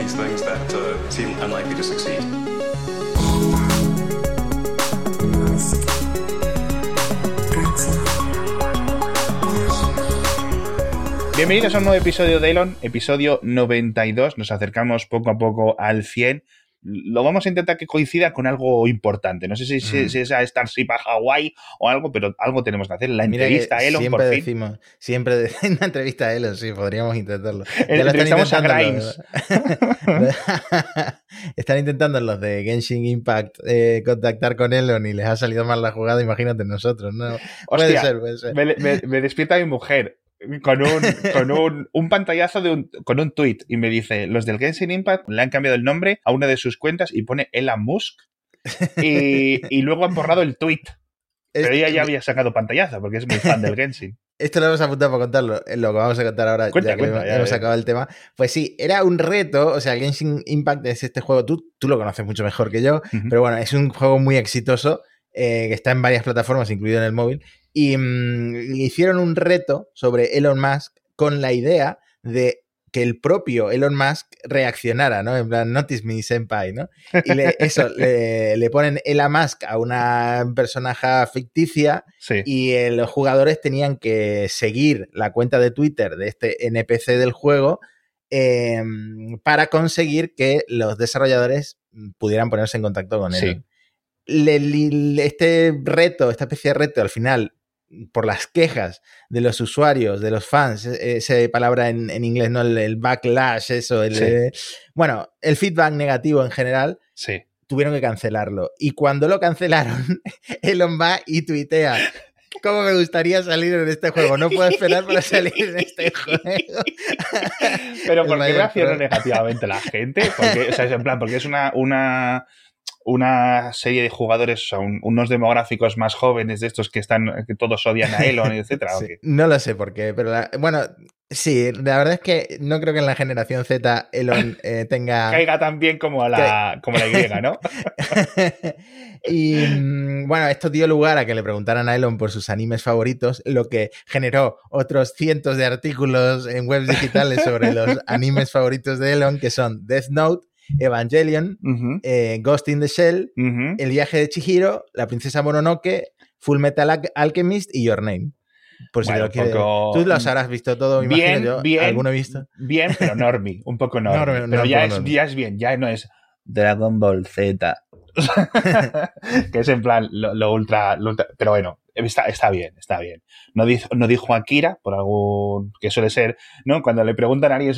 these things that uh, seem unlikely to succeed. Bienvenidos a un nuevo episodio de Elon, episodio 92. Nos acercamos poco a poco al 100. Lo vamos a intentar que coincida con algo importante. No sé si, si- Mm. si es a Starship a Hawái o algo, pero algo tenemos que hacer. La Mira entrevista a Elon, siempre por fin. decimos, siempre de- en una entrevista a Elon, sí, podríamos intentarlo. Ya lo están a intentando Grimes. los- están intentando los de Genshin Impact eh, contactar con Elon y les ha salido mal la jugada, imagínate nosotros, ¿no? puede ser, puede ser. Me, me- me despierta mi mujer con un, con un, un pantallazo de un, con un tweet y me dice, los del Genshin Impact le han cambiado el nombre a una de sus cuentas y pone Elon Musk y, y luego han borrado el tweet. Pero Este- ella ya había sacado pantallazo porque es muy fan del Genshin. Esto lo hemos apuntado para contarlo, es lo que vamos a contar ahora, Cuenta, ya que cuenta, hemos, ya, hemos acabado el tema. Pues sí, era un reto, o sea, Genshin Impact es este juego, tú, tú lo conoces mucho mejor que yo, pero bueno, es un juego muy exitoso eh, que está en varias plataformas, incluido en el móvil, y mm, hicieron un reto sobre Elon Musk con la idea de que el propio Elon Musk reaccionara, ¿no? En plan, notice me, senpai, ¿no? Y le- eso, le, le ponen Elon Musk a una personaje ficticia Sí. y eh, los jugadores tenían que seguir la cuenta de Twitter de este NPC del juego eh, para conseguir que los desarrolladores pudieran ponerse en contacto con él. Sí. Le- este reto, esta especie de reto, al final, por las quejas de los usuarios, de los fans, e- esa palabra en, en inglés, ¿no? El, el backlash, eso, el, Sí. eh, bueno, el feedback negativo en general, Sí. tuvieron que cancelarlo. Y cuando lo cancelaron, Elon va y tuitea. ¿Cómo me gustaría salir en este juego? No puedo esperar para salir en este juego. Pero ¿por qué reacciona negativamente la gente? Porque, o sea, es en plan, porque es una, una, una serie de jugadores, o sea, un- unos demográficos más jóvenes de estos que están, que todos odian a Elon, etcétera. no lo sé por qué, pero la- bueno, sí, la verdad es que no creo que en la generación Z Elon eh, tenga... Caiga tan bien como la, como la Y, ¿no? y mm, bueno, esto dio lugar a que le preguntaran a Elon por sus animes favoritos, lo que generó otros cientos de artículos en webs digitales sobre los animes favoritos de Elon, que son Death Note, Evangelion, eh, Ghost in the Shell. El viaje de Chihiro, La princesa Mononoke, Full Metal Al- Alchemist y Your Name. Por si Bueno, lo quieres. poco- Tú los habrás visto todo, Bien, imagino yo. bien. ¿Alguno he visto? Bien, pero normie, un poco normie. Normie, pero no, ya, es, ya es bien, ya no es Dragon Ball Z. que es en plan lo, lo ultra, lo ultra- Pero bueno, está, está bien, está bien. No dijo, no dijo Akira, por algún. que suele ser, ¿no? Cuando le preguntan a alguien,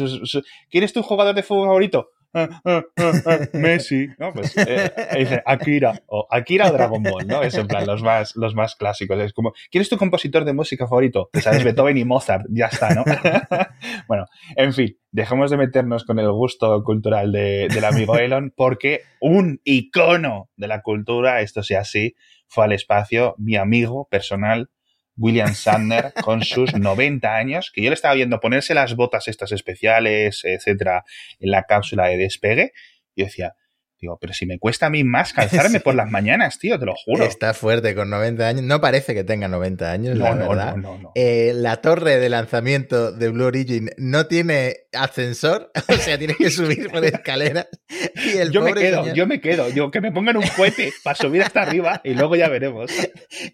¿quién es tu jugador de fútbol favorito? "Ah, ah, ah, ah, Messi, ¿no? Pues eh, dice Akira, o Akira Dragon Ball, ¿no? Es en plan los más, los más clásicos. Es como, ¿quién es tu compositor de música favorito? Pues sabes, Beethoven y Mozart, ya está, ¿no? bueno, en fin, dejemos de meternos con el gusto cultural de- del amigo Elon, porque un icono de la cultura, esto sea así, fue al espacio mi amigo personal, William Sandner, con sus 90 años, que yo le estaba viendo ponerse las botas estas especiales, etcétera, en la cápsula de despegue, y decía, digo, pero si me cuesta a mí más calzarme Sí. por las mañanas, tío, te lo juro. Está fuerte con 90 años. No parece que tenga 90 años, No, la no, verdad. no. Eh, la torre de lanzamiento de Blue Origin no tiene ascensor, o sea, tienes que subir por escaleras. Y el yo me quedo, señor- yo me quedo, yo que me pongan un cohete para subir hasta arriba y luego ya veremos.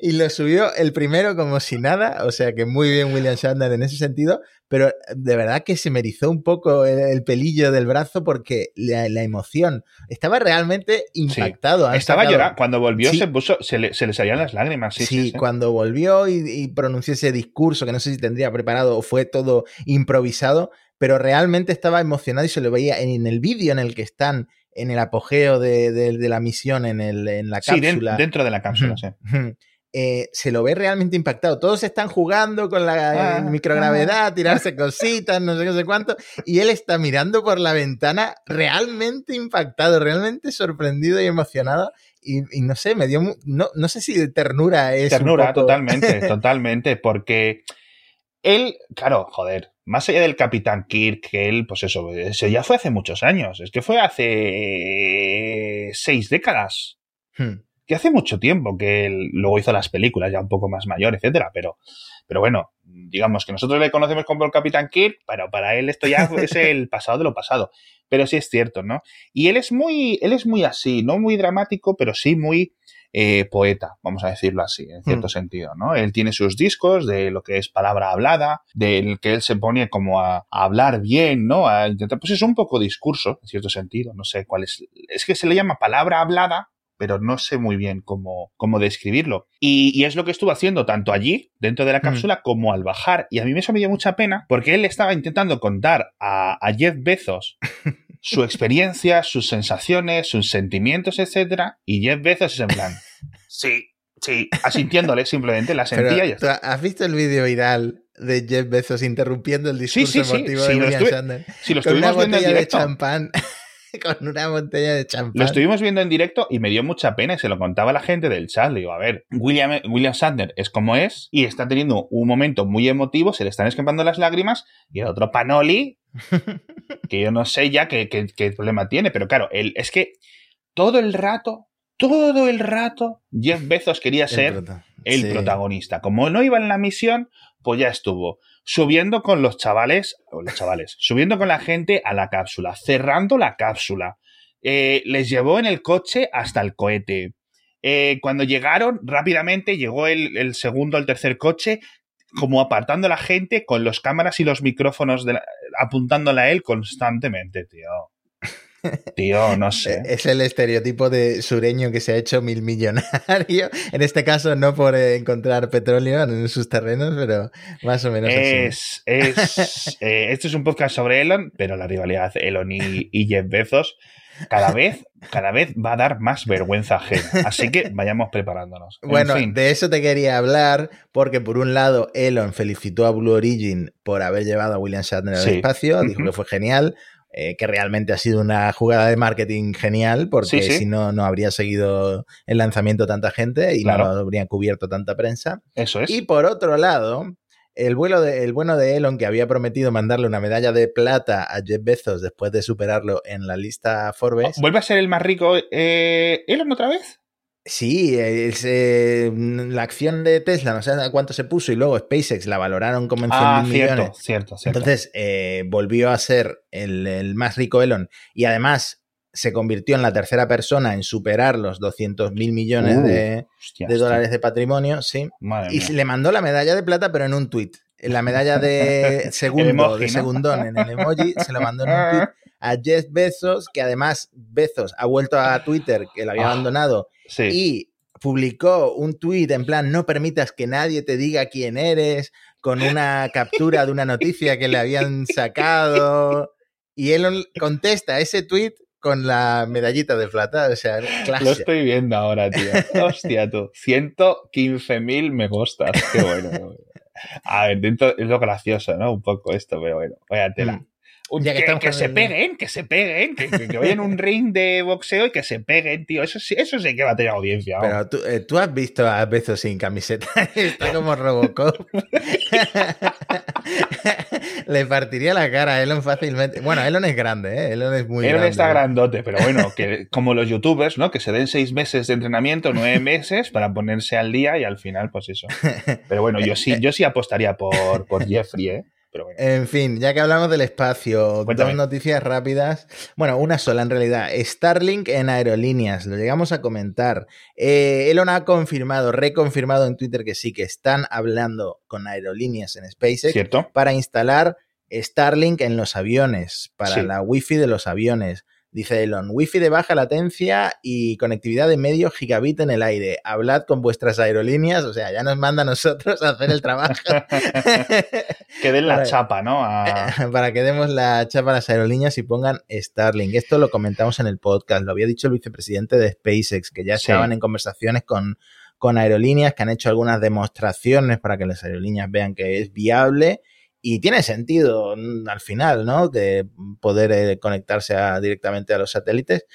Y lo subió el primero como si nada, o sea que muy bien William Shatner en ese sentido, pero de verdad que se me erizó un poco el, el pelillo del brazo porque la, la emoción estaba realmente impactado. Han Estaba llorando, cuando volvió Sí. se puso, se le, se le salían las lágrimas, sí, Sí, sí, sí. cuando volvió y, y pronunció ese discurso que no sé si tendría preparado o fue todo improvisado, pero realmente estaba emocionado y se lo veía en, en el vídeo en el que están en el apogeo de, de- de la misión en, el, en la Sí, den- cápsula. dentro de la cápsula, sí. Eh, se lo ve realmente impactado. Todos están jugando con la Ah, eh, microgravedad, tirarse cositas, no sé qué, no sé cuánto, y él está mirando por la ventana realmente impactado, realmente sorprendido y emocionado. Y, y no sé, me dio, no, no sé si ternura es. un Ternura, poco- totalmente, totalmente, porque él, claro, joder, más allá del Capitán Kirk, que él, pues eso, eso ya fue hace muchos años, es que fue hace seis décadas, Hmm. Que hace mucho tiempo que él luego hizo las películas, ya un poco más mayor, etcétera, pero, pero bueno, digamos que nosotros le conocemos como el Capitán Kirk, pero para él esto ya es el pasado de lo pasado. pero sí es cierto, ¿no? Y él es muy, él es muy así, no muy dramático, pero sí muy eh, poeta, vamos a decirlo así, en cierto Mm. sentido, ¿no? Él tiene sus discos de lo que es palabra hablada, del que él se pone como a, a hablar bien, ¿no? A intentar, pues es un poco discurso, en cierto sentido, no sé cuál es, es que se le llama palabra hablada, pero no sé muy bien cómo, cómo describirlo. Y, y es lo que estuvo haciendo tanto allí, dentro de la Mm. cápsula, como al bajar. Y a mí eso me dio mucha pena, porque él estaba intentando contar a, a Jeff Bezos su experiencia, sus sensaciones, sus sentimientos, etcétera, y Jeff Bezos es en plan, sí, sí, asintiéndole simplemente, la Pero, sentía y ya ¿tú está. ¿Has visto el vídeo viral de Jeff Bezos interrumpiendo el discurso sí, sí, emotivo sí, de lo William Shatner? Si lo Con una estuvimos viendo en botella de directo, champán. con una botella de champán. Lo estuvimos viendo en directo y me dio mucha pena y se lo contaba a la gente del chat. Le digo, a ver, William, William Shatner es como es y está teniendo un momento muy emotivo, se le están escapando las lágrimas y el otro Panoli, que yo no sé ya qué, qué- qué problema tiene, pero claro, él, es que todo el rato, todo el rato, Jeff Bezos quería ser el sí. protagonista. Como no iba en la misión, pues ya estuvo. Subiendo con los chavales, o los chavales, subiendo con la gente a la cápsula, cerrando la cápsula. Eh, les llevó en el coche hasta el cohete. Eh, cuando llegaron, rápidamente llegó el, el segundo, el tercer coche, como apartando a la gente con los cámaras y los micrófonos de la- apuntándole a él constantemente, tío. Tío, no sé. Es el estereotipo de sureño que se ha hecho mil millonario. En este caso, no por encontrar petróleo en sus terrenos, pero más o menos así. Es, es, eh, esto es un podcast sobre Elon, pero la rivalidad Elon y, y Jeff Bezos cada vez, cada vez va a dar más vergüenza ajena. Así que vayamos preparándonos. En Bueno, fin. de eso te quería hablar, porque por un lado, Elon felicitó a Blue Origin por haber llevado a William Shatner al Sí. espacio, dijo que fue genial, eh, que realmente ha sido una jugada de marketing genial, porque Sí, sí. si no, no habría seguido el lanzamiento tanta gente y Claro. no habrían cubierto tanta prensa. Eso es. Y por otro lado, el, vuelo de- el bueno de Elon, que había prometido mandarle una medalla de plata a Jeff Bezos después de superarlo en la lista Forbes. ¿Vuelve a ser el más rico eh, Elon otra vez? Sí, es, eh, la acción de Tesla, no sé a cuánto se puso, y luego SpaceX la valoraron como en 100 Ah, mil cierto, millones. cierto, cierto. Entonces eh, volvió a ser el, el más rico Elon y además se convirtió en la tercera persona en superar los 200 mil millones Uh, de, Hostia, de hostia. dólares de patrimonio, sí. Madre Y mía. le mandó la medalla de plata, pero en un tuit. La medalla de segundo, emoji, de ¿no? segundón en el emoji, se lo mandó en un tuit a Jeff Bezos, que además Bezos ha vuelto a Twitter, que lo había Ah, abandonado, Sí. y publicó un tuit en plan, no permitas que nadie te diga quién eres, con una captura de una noticia que le habían sacado. Y Elon contesta ese tuit con la medallita de plata, o sea, Lo clase. estoy viendo ahora, tío. Hostia, tú. 115.000 me gustas. Qué bueno. A ver, dentro es lo gracioso, ¿no? Un poco esto, pero bueno. Vaya tela. Mm. Un- Ya que se peguen, que se peguen, que, que, vayan un ring de boxeo y que se peguen, tío. Eso sí, eso sí que va a tener audiencia. Pero tú, eh, tú has visto a Bezos sin camiseta, está como Robocop. Le partiría la cara a Elon fácilmente. Bueno, Elon es grande, ¿eh? Elon es muy Elon grande. está grandote, pero bueno, que como los youtubers, ¿no? Que se den seis meses de entrenamiento, nueve meses para ponerse al día y al final, pues eso. Pero bueno, yo sí, yo sí apostaría por, por Jeffrey, ¿eh? Pero bueno. En fin, ya que hablamos del espacio, Cuéntame. dos noticias rápidas. Bueno, una sola en realidad. Starlink en aerolíneas, lo llegamos a comentar. Eh, Elon ha confirmado, reconfirmado en Twitter que sí, que están hablando con aerolíneas en SpaceX ¿Cierto? para instalar Starlink en los aviones, para Sí. la Wi-Fi de los aviones. Dice Elon, Wi-Fi de baja latencia y conectividad de medio gigabit en el aire. Hablad con vuestras aerolíneas, o sea, ya nos manda a nosotros a hacer el trabajo. Que den la chapa, ¿no? A- para que demos la chapa a las aerolíneas y pongan Starlink. Esto lo comentamos en el podcast, lo había dicho el vicepresidente de SpaceX, que ya Sí. estaban en conversaciones con, con aerolíneas, que han hecho algunas demostraciones para que las aerolíneas vean que es viable. Y tiene sentido mm, al final, ¿no? De poder eh, conectarse a- directamente a los satélites.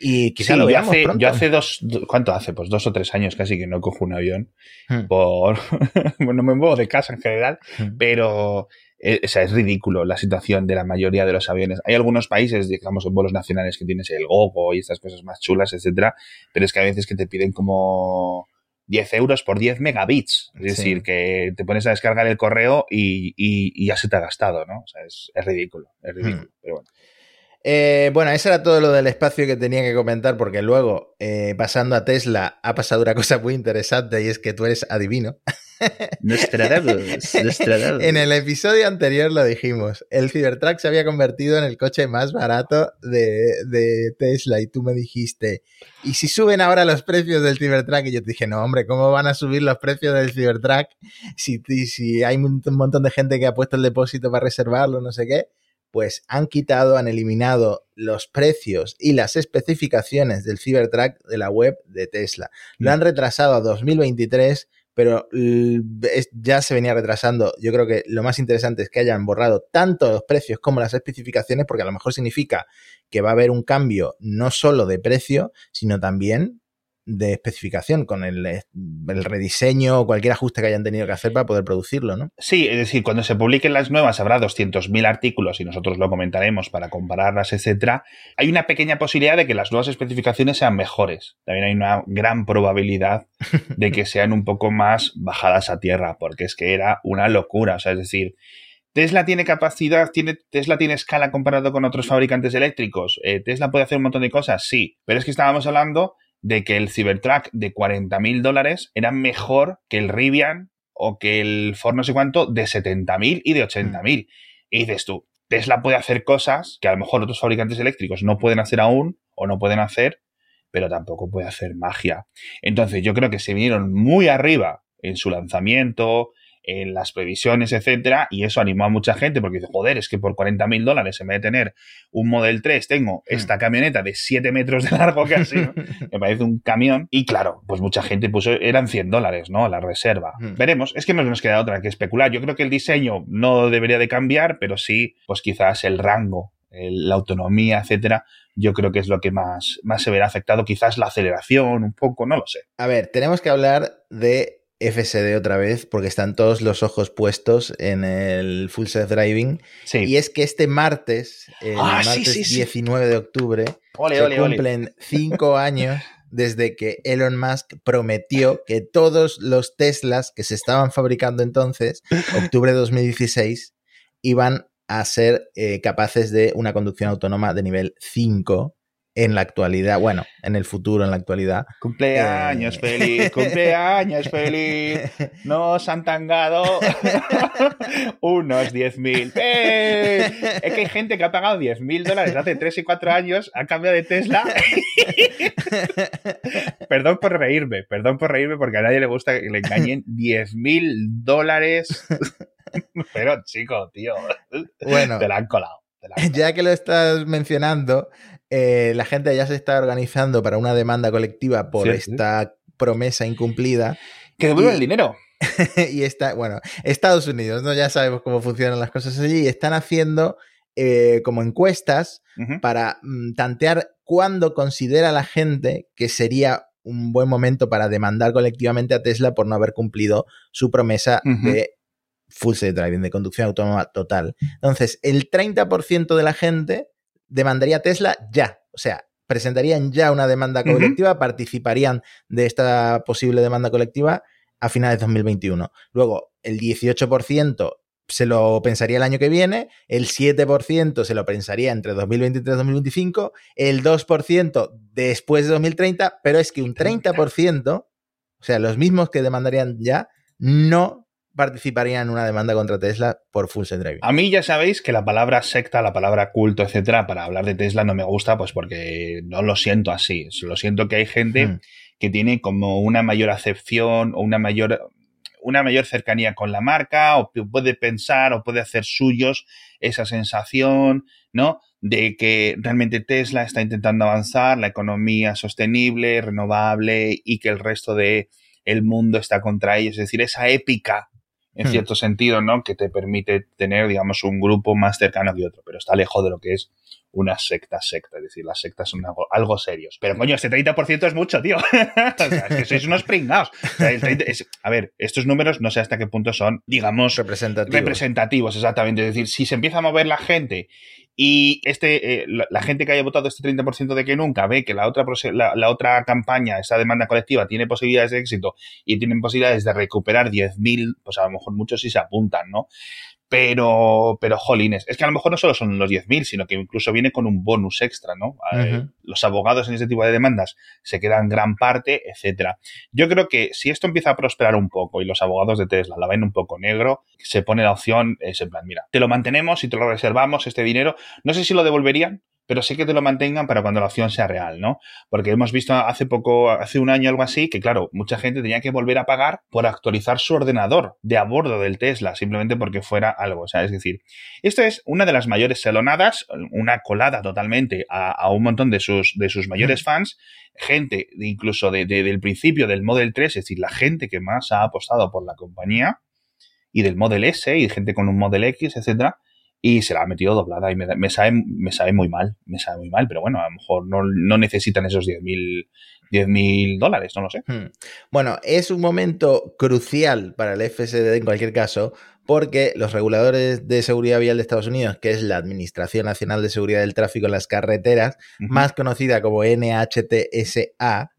Y quizá Sí, lo yo hace, pronto. yo hace dos, do- ¿cuánto hace? Pues dos o tres años casi que no cojo un avión Hmm. por, bueno, me muevo de casa en general, Hmm. pero eh, o sea, es ridículo la situación de la mayoría de los aviones. Hay algunos países, digamos, en vuelos nacionales que tienes el gogo y estas cosas más chulas, etcétera, pero es que a veces que te piden como 10 euros por 10 megabits. Es Sí. decir, que te pones a descargar el correo y, y- y ya se te ha gastado, ¿no? O sea, es, es ridículo, es ridículo. Hmm. Pero bueno. Eh, bueno, eso era todo lo del espacio que tenía que comentar, porque luego, eh, pasando a Tesla, ha pasado una cosa muy interesante y es que tú eres adivino. Nostradamus, Nostradamus. En el episodio anterior lo dijimos, el Cybertruck se había convertido en el coche más barato de, de Tesla y tú me dijiste, ¿y si suben ahora los precios del Cybertruck? Y yo te dije, no, hombre, ¿cómo van a subir los precios del Cybertruck si, si hay un montón de gente que ha puesto el depósito para reservarlo, no sé qué? Pues han quitado, han eliminado los precios y las especificaciones del Cybertruck de la web de Tesla. Lo han retrasado a 2023 pero ya se venía retrasando. Yo creo que lo más interesante es que hayan borrado tanto los precios como las especificaciones, porque a lo mejor significa que va a haber un cambio no solo de precio, sino también de especificación, con el, el, rediseño o cualquier ajuste que hayan tenido que hacer para poder producirlo, ¿no? Sí, es decir, cuando se publiquen las nuevas habrá 200.000 artículos y nosotros lo comentaremos para compararlas, etcétera. Hay una pequeña posibilidad de que las nuevas especificaciones sean mejores. También hay una gran probabilidad de que sean un poco más bajadas a tierra, porque es que era una locura. O sea, es decir, Tesla tiene capacidad, tiene, Tesla tiene escala comparado con otros fabricantes eléctricos. Eh, Tesla puede hacer un montón de cosas, sí, pero es que estábamos hablando de que el Cybertruck de 40 mil dólares era mejor que el Rivian o que el Ford no sé cuánto de 70 mil y de 80 mil. Y dices tú, Tesla puede hacer cosas que a lo mejor otros fabricantes eléctricos no pueden hacer aún o no pueden hacer, pero tampoco puede hacer magia. Entonces yo creo que se vinieron muy arriba en su lanzamiento, en las previsiones, etcétera, y eso animó a mucha gente porque dice, joder, es que por 40 mil dólares, en vez de tener un Model 3, tengo hmm. esta camioneta de 7 metros de largo casi, me parece un camión, y claro, pues mucha gente puso, eran 100 dólares, ¿no? La reserva. Hmm. Veremos, es que no nos queda otra que especular. Yo creo que el diseño no debería de cambiar, pero sí, pues quizás el rango la autonomía, etcétera, yo creo que es lo que más, más se verá afectado. Quizás la aceleración, un poco, no lo sé. A ver, tenemos que hablar de FSD otra vez porque están todos los ojos puestos en el Full Self Driving. Y es que este martes, el ah, martes 19 de octubre, se cumplen cinco años desde que Elon Musk prometió que todos los Teslas que se estaban fabricando entonces, octubre de 2016, iban a ser eh, capaces de una conducción autónoma de nivel 5 en la actualidad, bueno, en el futuro, en la actualidad. Cumpleaños eh, feliz, cumpleaños feliz, nos han tangado unos 10.000. ¡Eh! Es que hay gente que ha pagado 10.000 dólares hace 3 y 4 años a cambio de Tesla. perdón por reírme, perdón por reírme porque a nadie le gusta que le engañen 10.000 dólares. Pero chico, tío, bueno, te la han colado. Ya que lo estás mencionando, eh, la gente ya se está organizando para una demanda colectiva por esta promesa incumplida. Que devuelva el dinero. y está, bueno, Estados Unidos, ¿no? Ya sabemos cómo funcionan las cosas allí. Y están haciendo eh, como encuestas para mm, tantear cuándo considera la gente que sería un buen momento para demandar colectivamente a Tesla por no haber cumplido su promesa de full self driving, de conducción autónoma total. Entonces, el 30% de la gente demandaría Tesla ya. O sea, presentarían ya una demanda colectiva, participarían de esta posible demanda colectiva a finales de 2021. Luego, el 18% se lo pensaría el año que viene, el 7% se lo pensaría entre 2023 y 2025, el 2% después de 2030, pero es que un 30%, o sea, los mismos que demandarían ya, no participaría en una demanda contra Tesla por full self driving. A mí ya sabéis que la palabra secta, la palabra culto, etcétera, para hablar de Tesla no me gusta, pues porque no lo siento así. Lo siento que hay gente hmm. que tiene como una mayor acepción o una mayor una mayor cercanía con la marca o puede pensar o puede hacer suyos esa sensación, ¿no? De que realmente Tesla está intentando avanzar, la economía sostenible, renovable y que el resto de el mundo está contra ellos. Es decir, esa épica en hmm. cierto sentido, ¿no? Que te permite tener, digamos, un grupo más cercano que otro, pero está lejos de lo que es una secta secta, es decir, las sectas son algo, serios. Pero coño, este 30% es mucho, tío. es que sois unos pringados. a ver, estos números no sé hasta qué punto son, digamos, representativos. representativos, exactamente. Es decir, si se empieza a mover la gente y este, eh, la, gente que haya votado este 30% de que nunca ve que la otra, la, otra campaña, esa demanda colectiva, tiene posibilidades de éxito y tienen posibilidades de recuperar 10.000, pues a lo mejor muchos sí se apuntan, ¿no? Pero, pero, jolines, es que a lo mejor no solo son los 10.000, sino que incluso viene con un bonus extra, ¿no? Los abogados en este tipo de demandas se quedan gran parte, etcétera. Yo creo que si esto empieza a prosperar un poco y los abogados de Tesla la ven un poco negro, se pone la opción, es en plan, mira, te lo mantenemos y te lo reservamos este dinero. No sé si lo devolverían, pero sí que te lo mantengan para cuando la opción sea real, ¿no? Porque hemos visto hace poco, hace un año algo así, que claro, mucha gente tenía que volver a pagar por actualizar su ordenador de a bordo del Tesla, simplemente porque fuera algo, o sea, es decir, esto es una de las mayores selonadas, una colada totalmente a, un montón de sus, de sus mayores fans, gente incluso de, del principio del Model 3, es decir, la gente que más ha apostado por la compañía, y del Model S, y gente con un Model X, etcétera, y se la ha metido doblada y me, me, sabe, me sabe muy mal, me sabe muy mal, pero bueno, a lo mejor no, no necesitan esos 10.000 10 dólares, no lo sé. Hmm. Bueno, es un momento crucial para el FSD en cualquier caso, porque los reguladores de seguridad vial de Estados Unidos, que es la Administración Nacional de Seguridad del Tráfico en las Carreteras, más conocida como NHTSA,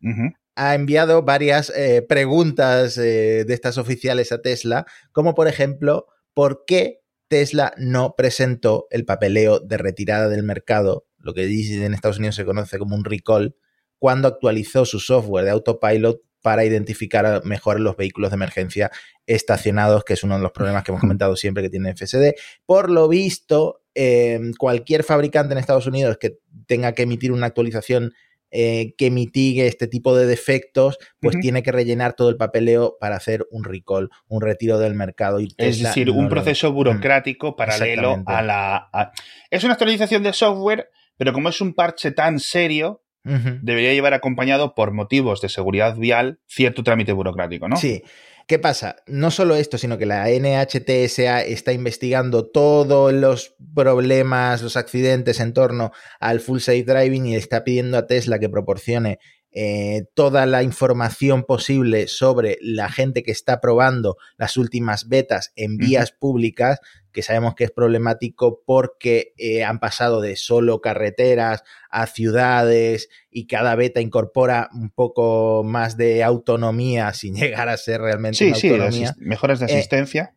ha enviado varias eh, preguntas eh, de estas oficiales a Tesla, como por ejemplo, ¿por qué Tesla no presentó el papeleo de retirada del mercado, lo que en Estados Unidos se conoce como un recall, cuando actualizó su software de autopilot para identificar mejor los vehículos de emergencia estacionados, que es uno de los problemas que hemos comentado siempre que tiene FSD. Por lo visto, em, cualquier fabricante en Estados Unidos que tenga que emitir una actualización eh, que mitigue este tipo de defectos, pues tiene que rellenar todo el papeleo para hacer un recall, un retiro del mercado. Y es decir, un proceso mm. burocrático paralelo a la... Es una actualización de software, pero como es un parche tan serio, debería llevar acompañado por motivos de seguridad vial cierto trámite burocrático, ¿no? Sí. ¿Qué pasa? No solo esto, sino que la NHTSA está investigando todos los problemas, los accidentes en torno al full safe driving y está pidiendo a Tesla que proporcione eh, toda la información posible sobre la gente que está probando las últimas betas en vías públicas, que sabemos que es problemático porque eh, han pasado de solo carreteras a ciudades y cada beta incorpora un poco más de autonomía sin llegar a ser realmente una autonomía. mejoras de eh, asistencia.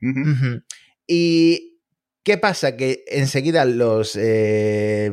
Y ¿Qué pasa? Que enseguida los, eh,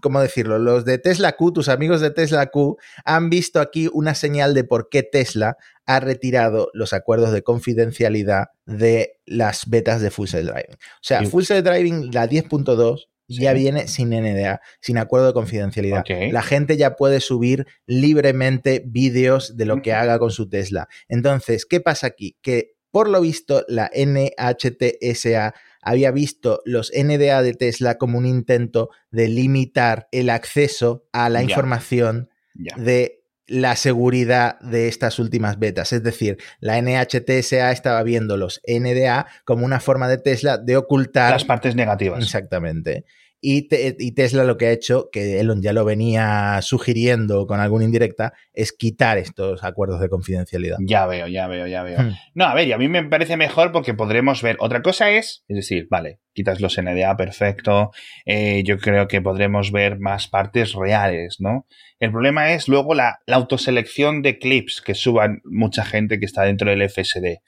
¿cómo decirlo? Los de Tesla Q, tus amigos de Tesla Q, han visto aquí una señal de por qué Tesla ha retirado los acuerdos de confidencialidad de las betas de Full Self Driving. O sea, Full Self Driving, la 10.2, ya viene sin NDA, sin acuerdo de confidencialidad. La gente ya puede subir libremente vídeos de lo que haga con su Tesla. Entonces, ¿qué pasa aquí? Que por lo visto, la NHTSA había visto los NDA de Tesla como un intento de limitar el acceso a la información de la seguridad de estas últimas betas. Es decir, la NHTSA estaba viendo los NDA como una forma de Tesla de ocultar las partes negativas. Exactamente. Y, Tesla lo que ha hecho, que Elon ya lo venía sugiriendo con alguna indirecta, es quitar estos acuerdos de confidencialidad. Ya veo, ya veo, ya veo. Hmm. No, a ver, y a mí me parece mejor porque podremos ver. Otra cosa es, es decir, vale, quitas los NDA, perfecto. Eh, yo creo que podremos ver más partes reales, ¿no? El problema es luego la, la autoselección de clips que suban mucha gente que está dentro del FSD.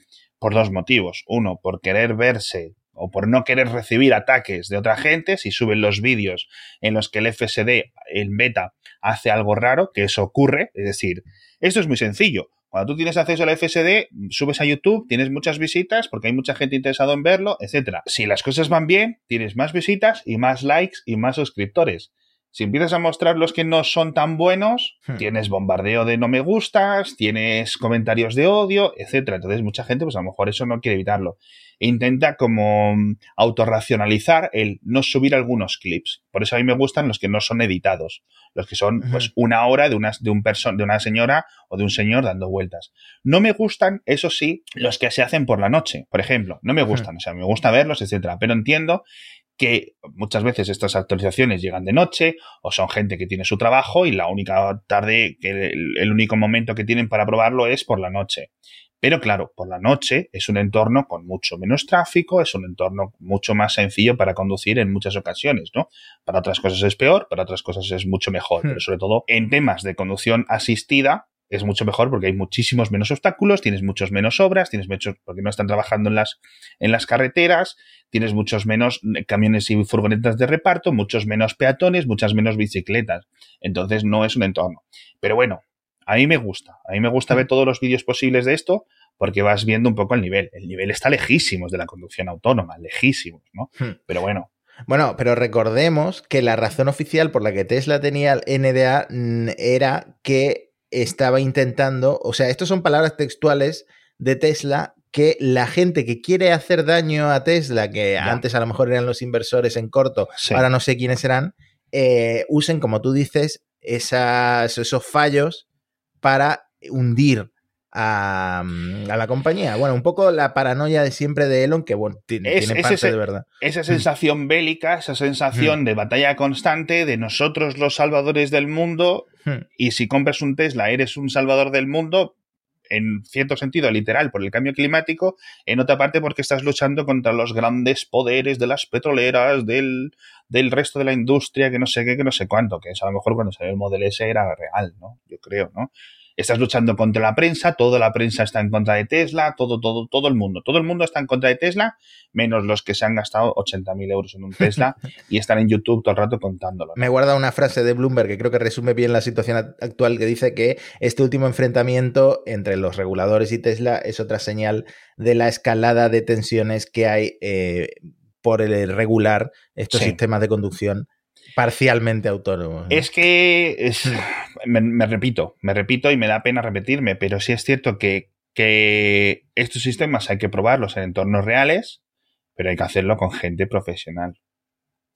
Por dos motivos. Uno, por querer verse o por no querer recibir ataques de otra gente, si suben los vídeos en los que el FSD, el beta, hace algo raro, que eso ocurre, es decir, esto es muy sencillo. Cuando tú tienes acceso al FSD, subes a YouTube, tienes muchas visitas porque hay mucha gente interesada en verlo, etc. Si las cosas van bien, tienes más visitas y más likes y más suscriptores. Si empiezas a mostrar los que no son tan buenos, hmm. tienes bombardeo de no me gustas, tienes comentarios de odio, etcétera. Entonces, mucha gente, pues a lo mejor eso no quiere evitarlo. E intenta como mm, autorracionalizar el no subir algunos clips. Por eso a mí me gustan los que no son editados. Los que son, pues, una hora de una, de, un de una señora o de un señor dando vueltas. No me gustan, eso sí, los que se hacen por la noche, por ejemplo. No me hmm. gustan. O sea, me gusta verlos, etcétera. Pero entiendo que muchas veces estas actualizaciones llegan de noche o son gente que tiene su trabajo y la única tarde, que el, único momento que tienen para probarlo es por la noche. Pero claro, por la noche es un entorno con mucho menos tráfico, es un entorno mucho más sencillo para conducir en muchas ocasiones, ¿no? Para otras cosas es peor, para otras cosas es mucho mejor, hmm. pero sobre todo en temas de conducción asistida, es mucho mejor porque hay muchísimos menos obstáculos, tienes muchos menos obras, tienes muchos, porque no están trabajando en las, en las carreteras, tienes muchos menos camiones y furgonetas de reparto, muchos menos peatones, muchas menos bicicletas. Entonces no es un entorno. Pero bueno, a mí me gusta. A mí me gusta ver todos los vídeos posibles de esto porque vas viendo un poco el nivel. El nivel está lejísimos de la conducción autónoma, lejísimos, ¿no? Hmm. Pero bueno, Bueno, pero recordemos que la razón oficial por la que Tesla tenía el NDA mm, era que estaba intentando, o sea, estas son palabras textuales de Tesla que la gente que quiere hacer daño a Tesla, que Ya. antes a lo mejor eran los inversores en corto, Sí. ahora no sé quiénes serán, eh, usen, como tú dices, esas- esos fallos para hundir a, mm, a la compañía. Bueno, un poco la paranoia de siempre de Elon, que bueno, tiene, Es- tiene es parte ese- de verdad. esa sensación bélica, esa sensación de batalla constante de nosotros los salvadores del mundo y si compras un Tesla eres un salvador del mundo en cierto sentido literal por el cambio climático, en otra parte porque estás luchando contra los grandes poderes de las petroleras, del, del resto de la industria, que no sé qué, que no sé cuánto, que eso a lo mejor cuando salió el Model S era real, ¿no? Yo creo, ¿no? Estás luchando contra la prensa, toda la prensa está en contra de Tesla, todo, todo, todo el mundo. Todo el mundo está en contra de Tesla, menos los que se han gastado 80.000 euros en un Tesla y están en YouTube todo el rato contándolo. ¿no? Me guarda una frase de Bloomberg que creo que resume bien la situación act- actual que dice que este último enfrentamiento entre los reguladores y Tesla es otra señal de la escalada de tensiones que hay eh, por el regular estos Sí. sistemas de conducción parcialmente autónomos. ¿no? Es que es- me, me repito, me repito y me da pena repetirme, pero sí es cierto que, que estos sistemas hay que probarlos en entornos reales, pero hay que hacerlo con gente profesional.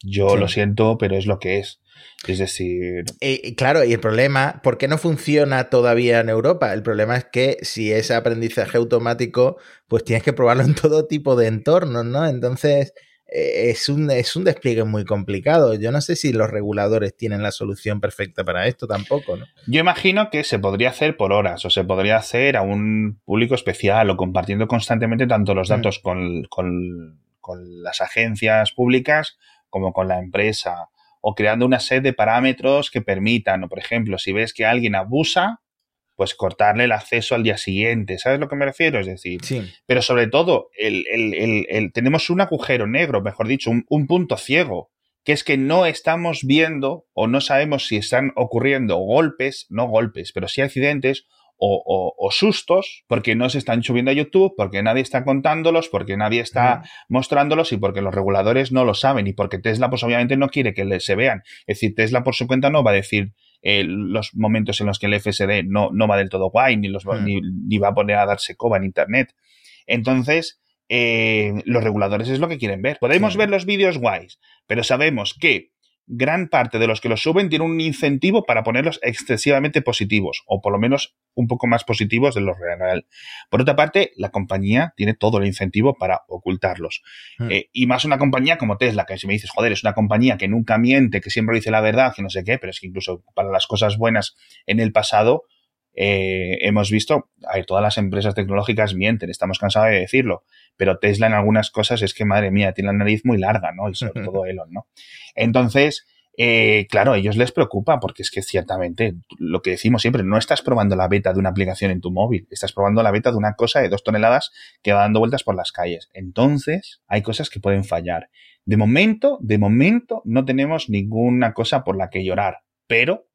Yo Sí. lo siento, pero es lo que es. Es decir, Eh, y claro, y el problema, ¿por qué no funciona todavía en Europa? El problema es que si es aprendizaje automático, pues tienes que probarlo en todo tipo de entornos, ¿no? Entonces, es, un, es un despliegue muy complicado. Yo no sé si los reguladores tienen la solución perfecta para esto tampoco, ¿no? Yo imagino que se podría hacer por horas o se podría hacer a un público especial o compartiendo constantemente tanto los Mm. datos con, con- con las agencias públicas como con la empresa o creando una serie de parámetros que permitan, o por ejemplo, si ves que alguien abusa, pues cortarle el acceso al día siguiente. ¿Sabes a lo que me refiero? Es decir, Sí. pero sobre todo, el, el- el- el- tenemos un agujero negro, mejor dicho, un, un punto ciego, que es que no estamos viendo o no sabemos si están ocurriendo golpes, no golpes, pero sí accidentes o, o- o sustos, porque no se están subiendo a YouTube, porque nadie está contándolos, porque nadie está mostrándolos y porque los reguladores no lo saben y porque Tesla, pues obviamente no quiere que le- se vean. Es decir, Tesla por su cuenta no va a decir eh, los momentos en los que el FSD no, no va del todo guay, ni, los, va- Mm. ni, ni va a poner a darse coba en Internet. Entonces, eh, los reguladores es lo que quieren ver. Podemos Sí. ver los vídeos guays, pero sabemos que gran parte de los que los suben tienen un incentivo para ponerlos excesivamente positivos, o por lo menos un poco más positivos de lo real. Por otra parte, la compañía tiene todo el incentivo para ocultarlos. Mm. Eh, y más una compañía como Tesla, que si me dices, joder, es una compañía que nunca miente, que siempre dice la verdad, que no sé qué, pero es que incluso para las cosas buenas en el pasado, eh, hemos visto, a ver, todas las empresas tecnológicas mienten, estamos cansados de decirlo, pero Tesla en algunas cosas es que, madre mía, tiene la nariz muy larga, ¿no? Y sobre todo Elon, ¿no? Entonces, eh, claro, a ellos les preocupa porque es que ciertamente, lo que decimos siempre, no estás probando la beta de una aplicación en tu móvil, estás probando la beta de una cosa de dos toneladas que va dando vueltas por las calles. Entonces, hay cosas que pueden fallar. De momento, de momento, no tenemos ninguna cosa por la que llorar, pero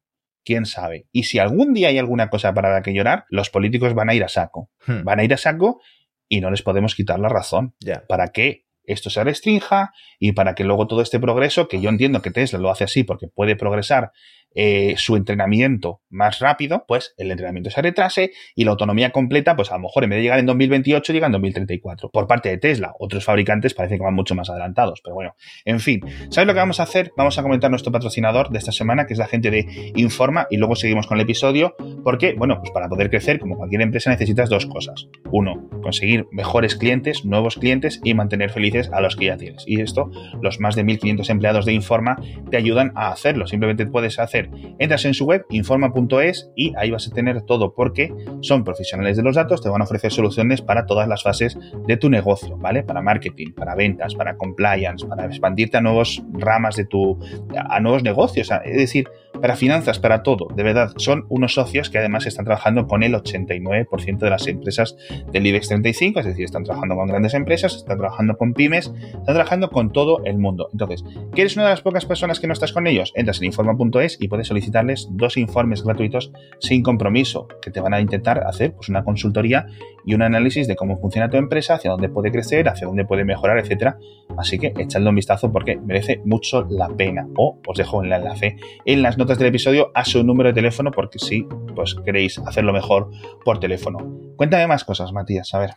quién sabe. Y si algún día hay alguna cosa para la que llorar, los políticos van a ir a saco. Hmm. Van a ir a saco y no les podemos quitar la razón. Para que esto se restrinja y para que luego todo este progreso, que yo entiendo que Tesla lo hace así porque puede progresar eh, su entrenamiento más rápido, pues el entrenamiento se retrase y la autonomía completa, pues a lo mejor en vez de llegar en 2028, llega en 2034. Por parte de Tesla, otros fabricantes parece que van mucho más adelantados, pero bueno, en fin. ¿Sabes lo que vamos a hacer? Vamos a comentar nuestro patrocinador de esta semana, que es la gente de Informa, y luego seguimos con el episodio, porque, bueno, pues para poder crecer, como cualquier empresa, necesitas dos cosas. Uno, conseguir mejores clientes, nuevos clientes y mantener felices a los que ya tienes. Y esto, los más de 1.500 empleados de Informa te ayudan a hacerlo. Simplemente puedes hacer, entras en su web, informa.es, y ahí vas a tener todo, porque son profesionales de los datos, te van a ofrecer soluciones para todas las fases de tu negocio, ¿vale? Para marketing, para ventas, para compliance, para expandirte a nuevos ramas de tu, a nuevos negocios, es decir, para finanzas, para todo, de verdad. Son unos socios que además están trabajando con el 89% de las empresas del IBEX 35, es decir, están trabajando con grandes empresas, están trabajando con pymes, están trabajando con todo el mundo. Entonces, ¿que eres una de las pocas personas que no estás con ellos? Entras en informa.es y puedes solicitarles dos informes gratuitos sin compromiso, que te van a intentar hacer pues, una consultoría y un análisis de cómo funciona tu empresa, hacia dónde puede crecer, hacia dónde puede mejorar, etcétera. Así que echadle un vistazo porque merece mucho la pena. O os dejo el enlace en las notas del episodio a su número de teléfono porque si pues queréis hacerlo mejor por teléfono. Cuéntame más cosas, Matías, a ver.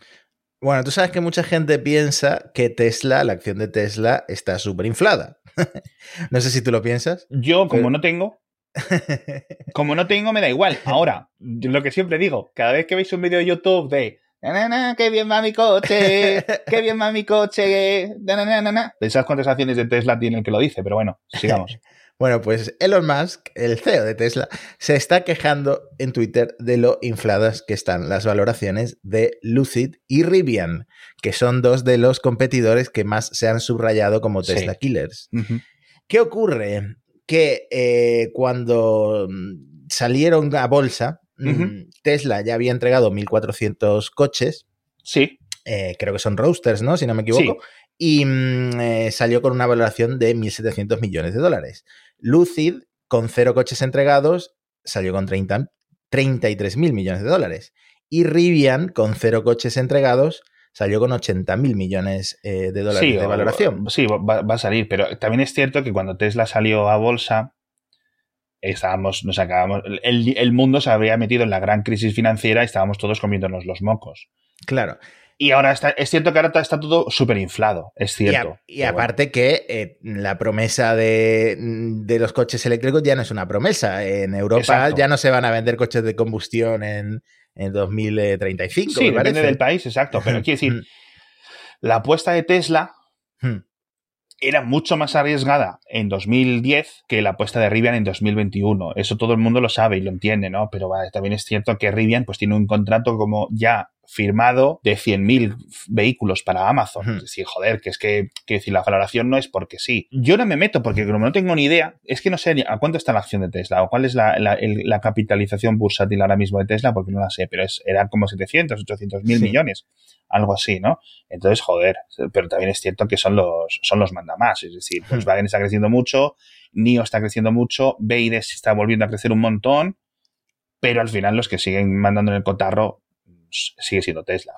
Bueno, tú sabes que mucha gente piensa que Tesla, la acción de Tesla, está súper inflada. no sé si tú lo piensas. Yo, como no tengo, como no tengo, me da igual. Ahora, lo que siempre digo, cada vez que veis un vídeo de YouTube de na, ¡Qué bien va mi coche! ¡Qué bien va mi coche! ¿Sabes cuántas acciones de Tesla tiene el que lo dice? Pero bueno, sigamos. Bueno, pues Elon Musk, el CEO de Tesla, se está quejando en Twitter de lo infladas que están las valoraciones de Lucid y Rivian, que son dos de los competidores que más se han subrayado como Tesla Killers. ¿Qué ocurre? Que eh, cuando mm, salieron a bolsa, mm, Tesla ya había entregado 1.400 coches. Sí. Eh, creo que son roasters, ¿no? Si no me equivoco. Y mm, eh, salió con una valoración de 1.700 millones de dólares. Lucid, con cero coches entregados, salió con 30, 33 mil millones de dólares. Y Rivian, con cero coches entregados, salió con 80 mil millones eh, de dólares de valoración. sí, va, a salir, pero también es cierto que cuando Tesla salió a bolsa, estábamos, nos acabamos, el, el mundo se había metido en la gran crisis financiera y estábamos todos comiéndonos los mocos. Claro. Y ahora está, es cierto que ahora está todo súper inflado, es cierto. Y, aparte que eh, la promesa de, los coches eléctricos ya no es una promesa. En Europa ya no se van a vender coches de combustión en, en 2035. Sí, depende del país, exacto. Pero quiero decir, la apuesta de Tesla hmm. era mucho más arriesgada en 2010 que la apuesta de Rivian en 2021. Eso todo el mundo lo sabe y lo entiende, ¿no? Pero también es cierto que Rivian pues tiene un contrato como ya firmado de 100.000 vehículos para Amazon. Es decir, joder, que es que, que decir, la valoración no es porque sí. Yo no me meto porque como no tengo ni idea, es que no sé a cuánto está la acción de Tesla o cuál es la, la, capitalización bursátil ahora mismo de Tesla, porque no la sé, pero es, eran como 700, 800 mil millones, algo así, ¿no? Entonces, joder, pero también es cierto que son los, son los mandamás, es decir, Volkswagen está creciendo mucho, NIO está creciendo mucho, Beides está volviendo a crecer un montón, pero al final los que siguen mandando en el cotarro sigue siendo Tesla.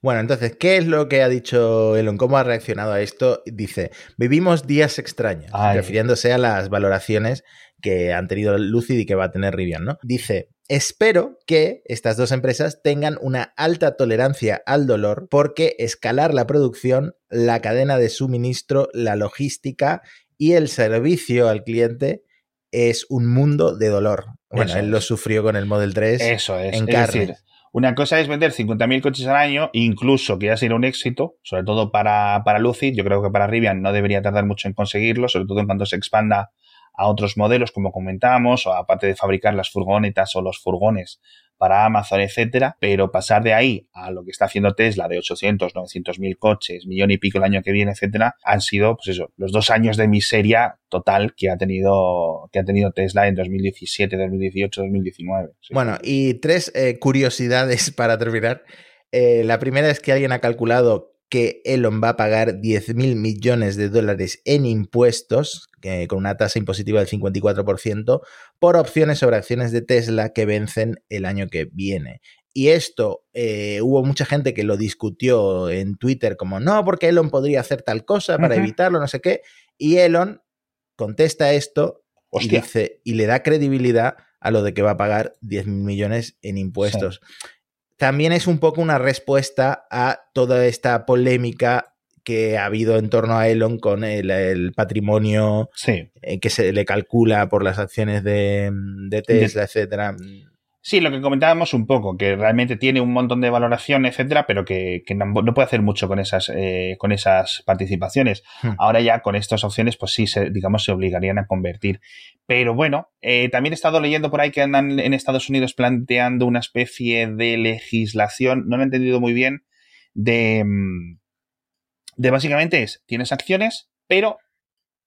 bueno. entonces, ¿qué es lo que ha dicho Elon? ¿Cómo ha reaccionado a esto? Dice, vivimos días extraños, refiriéndose a las valoraciones que han tenido Lucid y que va a tener Rivian, ¿no? Dice, espero que estas dos empresas tengan una alta tolerancia al dolor porque escalar la producción, la cadena de suministro, la logística y el servicio al cliente es un mundo de dolor. Bueno, él lo sufrió con el Model 3 Eso es. En es una cosa es vender 50.000 coches al año, incluso que ya sería un éxito, sobre todo para, para Lucid. Yo creo que para Rivian no debería tardar mucho en conseguirlo, sobre todo en cuanto se expanda a otros modelos, como comentábamos, o aparte de fabricar las furgonetas o los furgones para Amazon, etcétera, pero pasar de ahí a lo que está haciendo Tesla de 800, 900 mil coches, millón y pico el año que viene, etcétera, han sido, pues eso, los dos años de miseria total que ha tenido, que ha tenido Tesla en 2017, 2018, 2019. Bueno, y tres eh, curiosidades para terminar. Eh, la primera es que alguien ha calculado que Elon va a pagar 10 mil millones de dólares en impuestos, con una tasa impositiva del 54%, por opciones sobre acciones de Tesla que vencen el año que viene. Y esto eh, hubo mucha gente que lo discutió en Twitter como, no, porque Elon podría hacer tal cosa para evitarlo, no sé qué. Y Elon contesta esto y, dice, y le da credibilidad a lo de que va a pagar 10 mil millones en impuestos también es un poco una respuesta a toda esta polémica que ha habido en torno a Elon con el, patrimonio eh, que se le calcula por las acciones de, Tesla, etc. etcétera. Sí, lo que comentábamos un poco, que realmente tiene un montón de valoración, etcétera, pero que, no, puede hacer mucho con esas, eh, con esas participaciones. Hmm. Ahora ya con estas opciones, pues sí, se, digamos, se obligarían a convertir. Pero bueno, eh, también he estado leyendo por ahí que andan en Estados Unidos planteando una especie de legislación, no lo he entendido muy bien, de, mm, de básicamente es, tienes acciones, pero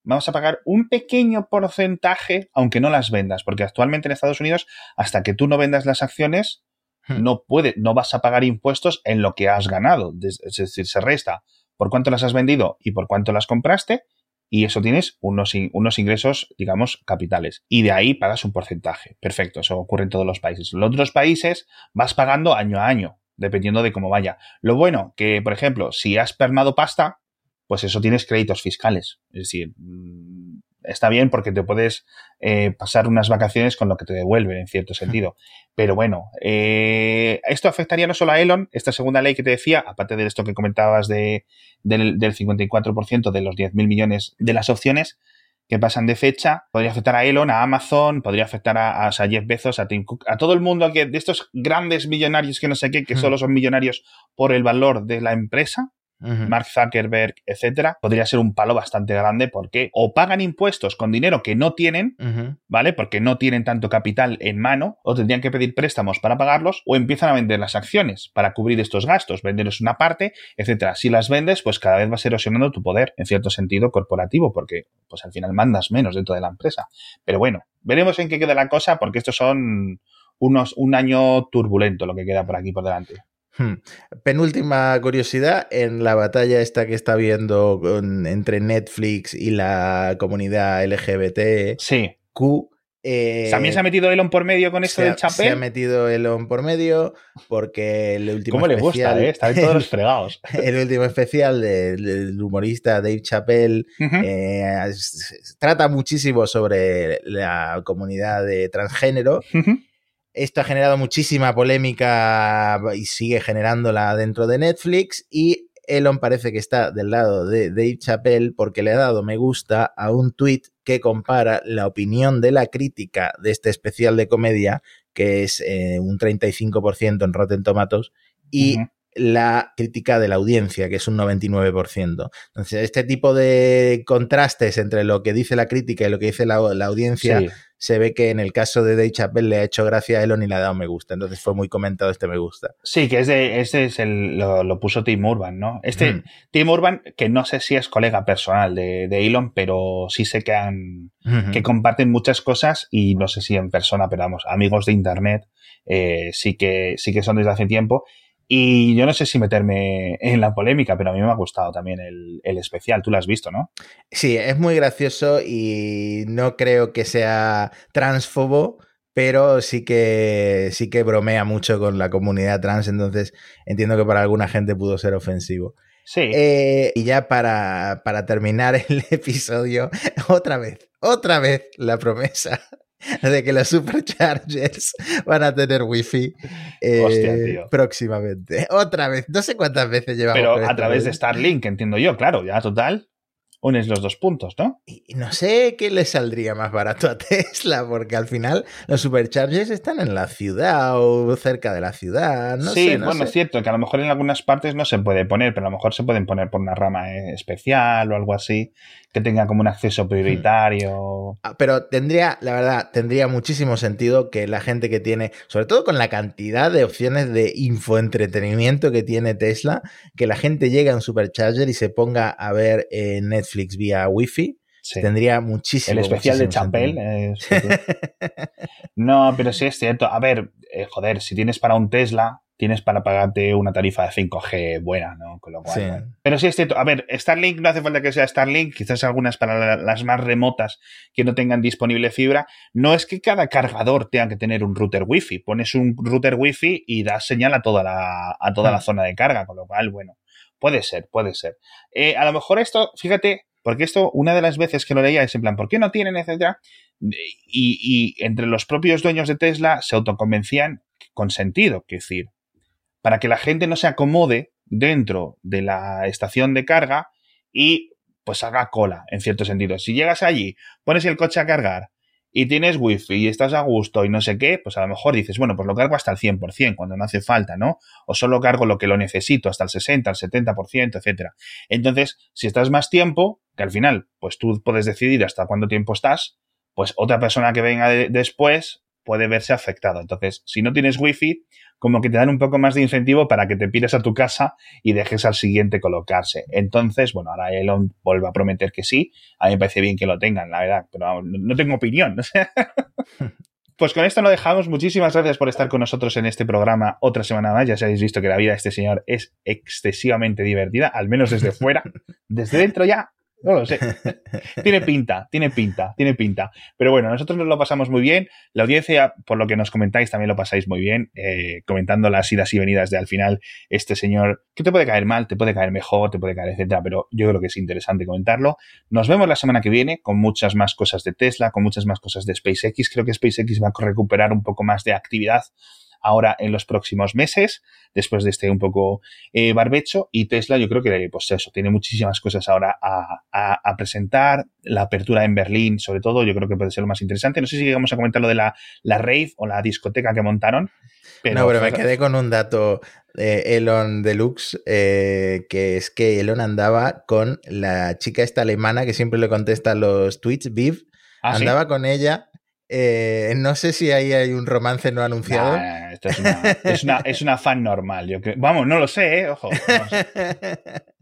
vamos a pagar un pequeño porcentaje, aunque no las vendas, porque actualmente en Estados Unidos, hasta que tú no vendas las acciones, Hmm. no puede, no vas a pagar impuestos en lo que has ganado. Es decir, se resta por cuánto las has vendido y por cuánto las compraste, y eso tienes unos, unos ingresos, digamos, capitales. Y de ahí pagas un porcentaje. Perfecto, eso ocurre en todos los países. En los otros países vas pagando año a año, dependiendo de cómo vaya. Lo bueno, que, por ejemplo, si has pernado pasta, pues eso tienes créditos fiscales. Es decir, mm, está bien porque te puedes eh, pasar unas vacaciones con lo que te devuelven, en cierto sentido. Pero bueno, eh, esto afectaría no solo a Elon, esta segunda ley que te decía, aparte de esto que comentabas de, del, del 54% de los 10.000 millones de las opciones que pasan de fecha, podría afectar a Elon, a Amazon, podría afectar a, a, Jeff Bezos, a Tim Cook, a todo el mundo que de estos grandes millonarios que no sé qué, que solo son millonarios por el valor de la empresa, Mark Zuckerberg, etcétera, podría ser un palo bastante grande porque o pagan impuestos con dinero que no tienen. ¿vale? Porque no tienen tanto capital en mano, o tendrían que pedir préstamos para pagarlos, o empiezan a vender las acciones para cubrir estos gastos, venderles una parte, etcétera. Si las vendes, pues cada vez vas erosionando tu poder, en cierto sentido, corporativo, porque pues al final mandas menos dentro de la empresa. Pero bueno, veremos en qué queda la cosa, porque estos son unos, un año turbulento lo que queda por aquí por delante. Hmm. Penúltima curiosidad, en la batalla esta que está viendo con- entre Netflix y la comunidad LGBTQ, Sí. eh, También se ha metido Elon por medio con esto del ha- se ha chapel. metido Elon por medio porque el último ¿Cómo le gusta, especial, eh? Está en todos los fregados. el último especial del, del humorista Dave Chappelle Ujú. eh, s- s- trata muchísimo sobre la comunidad de transgénero Ujú. Esto ha generado muchísima polémica y sigue generándola dentro de Netflix y Elon parece que está del lado de Dave Chappelle porque le ha dado me gusta a un tweet que compara la opinión de la crítica de este especial de comedia, que es eh, un 35% en Rotten Tomatoes, y la crítica de la audiencia, que es un 99%. Entonces, este tipo de contrastes entre lo que dice la crítica y lo que dice la, la audiencia Sí. Se ve que en el caso de Dave Chappelle le ha hecho gracia a Elon y le ha dado me gusta. Entonces fue muy comentado este me gusta. Sí, que es de, este es el, lo, lo puso Tim Urban, ¿no? Este Mm. Tim Urban, que no sé si es colega personal de, de Elon, pero sí sé que han, que comparten muchas cosas y no sé si en persona, pero vamos, amigos de internet, eh, sí que, sí que son desde hace tiempo. Y yo no sé si meterme en la polémica, pero a mí me ha gustado también el, el especial. Tú lo has visto, ¿no? Sí, es muy gracioso y no creo que sea transfobo, pero sí que sí que bromea mucho con la comunidad trans, entonces entiendo que para alguna gente pudo ser ofensivo. Sí. Eh, y ya para, para terminar el episodio, otra vez, otra vez la promesa de que los superchargers van a tener wifi eh, Hostia, próximamente. Otra vez, no sé cuántas veces llevamos. pero a través de ¿no? Starlink, entiendo yo, claro, ya total. Unes los dos puntos, ¿no? Y no sé qué le saldría más barato a Tesla, porque al final los superchargers están en la ciudad o cerca de la ciudad. No sí, sé, no bueno, sé. es cierto que a lo mejor en algunas partes no se puede poner, pero a lo mejor se pueden poner por una rama eh, especial o algo así, que tenga como un acceso prioritario. Ah, Pero tendría, la verdad, tendría muchísimo sentido que la gente que tiene, sobre todo con la cantidad de opciones de infoentretenimiento que tiene Tesla, que la gente llegue a un supercharger y se ponga a ver eh, Netflix vía Wi-Fi. Sí. Tendría muchísimo El especial de Chapel. es- no, pero sí es cierto. A ver, eh, joder, si tienes para un Tesla, tienes para pagarte una tarifa de 5G buena, ¿no? Con lo cual, Sí. Pero sí es cierto. A ver, Starlink no hace falta que sea Starlink, quizás algunas para la- las más remotas que no tengan disponible fibra. No es que cada cargador tenga que tener un router Wi-Fi. Pones un router Wi-Fi y das señal a toda la, a toda la Hmm. zona de carga, con lo cual, bueno, puede ser, puede ser. Eh, a lo mejor esto, fíjate, porque esto, una de las veces que lo leía es en plan, ¿por qué no tienen, etcétera? Y, y entre los propios dueños de Tesla se autoconvencían con sentido, que decir, para que la gente no se acomode dentro de la estación de carga y pues haga cola, en cierto sentido. Si llegas allí, pones el coche a cargar y tienes wifi y estás a gusto y no sé qué, pues a lo mejor dices, bueno, pues lo cargo hasta el 100% cuando no hace falta, ¿no? O solo cargo lo que lo necesito, hasta el 60, el 70%, etcétera. Entonces, si estás más tiempo, que al final, pues tú puedes decidir hasta cuánto tiempo estás, pues otra persona que venga de- después puede verse afectado. Entonces, si no tienes wifi, como que te dan un poco más de incentivo para que te pires a tu casa y dejes al siguiente colocarse. Entonces, bueno, ahora Elon vuelve a prometer que sí. A mí me parece bien que lo tengan, la verdad, pero no tengo opinión. Pues con esto lo dejamos. Muchísimas gracias por estar con nosotros en este programa otra semana más. Ya se habéis visto que la vida de este señor es excesivamente divertida, al menos desde fuera. Desde dentro ya no lo sé. tiene pinta, tiene pinta, tiene pinta. Pero bueno, nosotros nos lo pasamos muy bien. La audiencia, por lo que nos comentáis, también lo pasáis muy bien, eh, comentando las idas y venidas de al final este señor, que te puede caer mal, te puede caer mejor, te puede caer, etcétera, pero yo creo que es interesante comentarlo. Nos vemos la semana que viene con muchas más cosas de Tesla, con muchas más cosas de SpaceX. Creo que SpaceX va a recuperar un poco más de actividad ahora en los próximos meses, después de este un poco eh, barbecho. Y Tesla, yo creo que, pues eso, tiene muchísimas cosas ahora a, presentar. La apertura en Berlín, sobre todo, yo creo que puede ser lo más interesante. No sé si llegamos a comentar lo de la, la rave o la discoteca que montaron. Pero no, pero me quedé con un dato de Elon Deluxe, eh, que es que Elon andaba con la chica esta alemana que siempre le contesta los tweets, Viv. ¿Ah, andaba con ella eh, no sé si ahí hay un romance no anunciado. es, una, es, una, fan normal. Yo Vamos, no lo sé, ¿eh? ojo.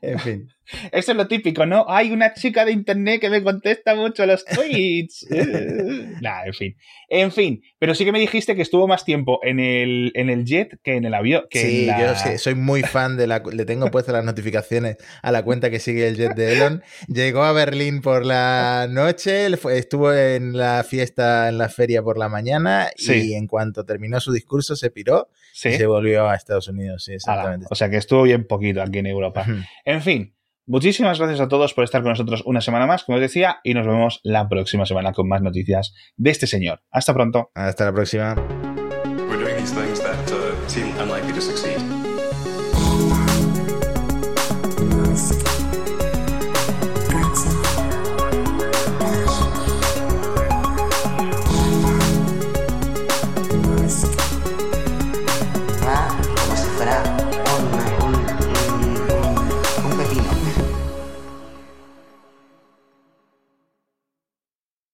en fin. Eso es lo típico, ¿no? Hay una chica de internet que me contesta mucho los tweets. nah, en fin. En fin, pero sí que me dijiste que estuvo más tiempo en el, en el jet que en el avión. sí, yo soy muy fan de la. Le tengo puestas las notificaciones a la cuenta que sigue el jet de Elon. Llegó a Berlín por la noche, estuvo en la fiesta, en la feria por la mañana y en cuanto terminó su discurso se piró y se volvió a Estados Unidos. Sí, exactamente. o sea que estuvo bien poquito aquí en Europa. En fin. Muchísimas gracias a todos por estar con nosotros una semana más, como os decía, y nos vemos la próxima semana con más noticias de este señor. Hasta pronto. Hasta la próxima.